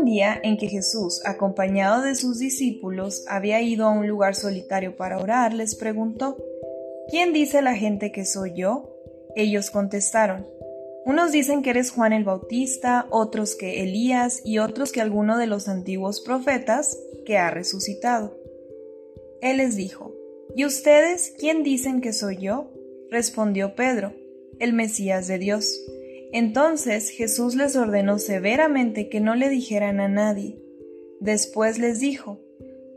Un día en que Jesús, acompañado de sus discípulos, había ido a un lugar solitario para orar, les preguntó, ¿Quién dice la gente que soy yo? Ellos contestaron, unos dicen que eres Juan el Bautista, otros que Elías y otros que alguno de los antiguos profetas que ha resucitado. Él les dijo, ¿Y ustedes quién dicen que soy yo? Respondió Pedro, el Mesías de Dios. Entonces Jesús les ordenó severamente que no le dijeran a nadie. Después les dijo,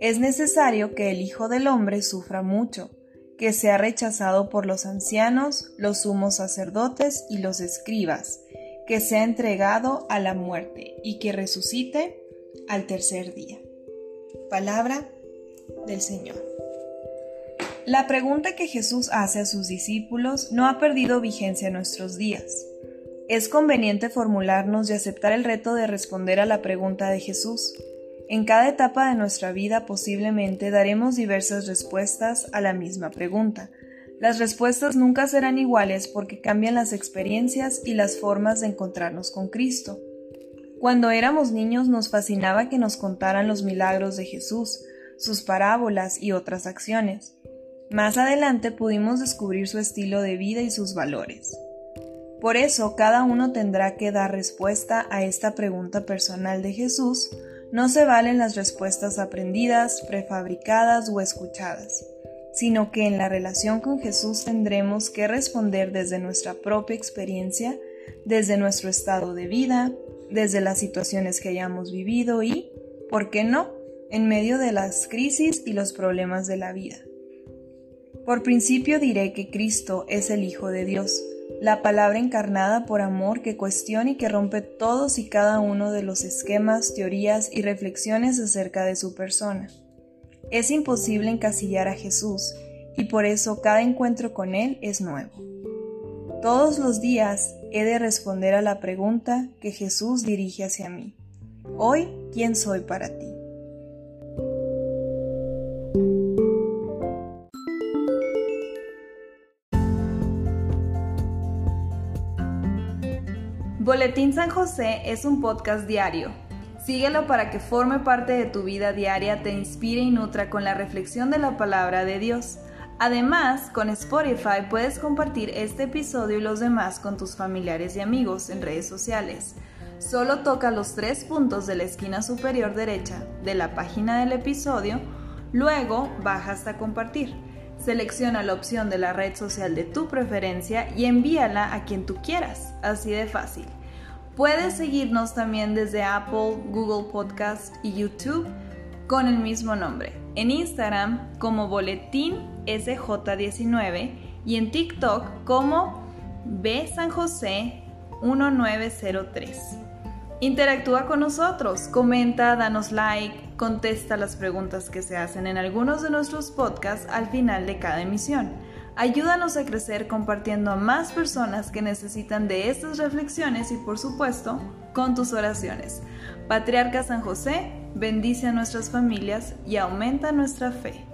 es necesario que el Hijo del Hombre sufra mucho, que sea rechazado por los ancianos, los sumos sacerdotes y los escribas, que sea entregado a la muerte y que resucite al tercer día. Palabra del Señor. La pregunta que Jesús hace a sus discípulos no ha perdido vigencia en nuestros días. Es conveniente formularnos y aceptar el reto de responder a la pregunta de Jesús. En cada etapa de nuestra vida posiblemente daremos diversas respuestas a la misma pregunta. Las respuestas nunca serán iguales porque cambian las experiencias y las formas de encontrarnos con Cristo. Cuando éramos niños nos fascinaba que nos contaran los milagros de Jesús, sus parábolas y otras acciones. Más adelante pudimos descubrir su estilo de vida y sus valores. Por eso cada uno tendrá que dar respuesta a esta pregunta personal de Jesús. No se valen las respuestas aprendidas, prefabricadas o escuchadas, sino que en la relación con Jesús tendremos que responder desde nuestra propia experiencia, desde nuestro estado de vida, desde las situaciones que hayamos vivido y, ¿por qué no?, en medio de las crisis y los problemas de la vida. Por principio diré que Cristo es el Hijo de Dios, la palabra encarnada por amor que cuestiona y que rompe todos y cada uno de los esquemas, teorías y reflexiones acerca de su persona. Es imposible encasillar a Jesús y por eso cada encuentro con Él es nuevo. Todos los días he de responder a la pregunta que Jesús dirige hacia mí. Hoy, ¿quién soy para ti? Boletín San José es un podcast diario. Síguelo para que forme parte de tu vida diaria, te inspire y nutra con la reflexión de la palabra de Dios. Además, con Spotify puedes compartir este episodio y los demás con tus familiares y amigos en redes sociales. Solo toca los tres puntos de la esquina superior derecha de la página del episodio, luego baja hasta compartir. Selecciona la opción de la red social de tu preferencia y envíala a quien tú quieras, así de fácil. Puedes seguirnos también desde Apple, Google Podcast y YouTube con el mismo nombre. En Instagram como Boletín SJ19 y en TikTok como B San José 1903. Interactúa con nosotros, comenta, danos like, contesta las preguntas que se hacen en algunos de nuestros podcasts al final de cada emisión. Ayúdanos a crecer compartiendo a más personas que necesitan de estas reflexiones y por supuesto con tus oraciones. Patriarca San José, bendice a nuestras familias y aumenta nuestra fe.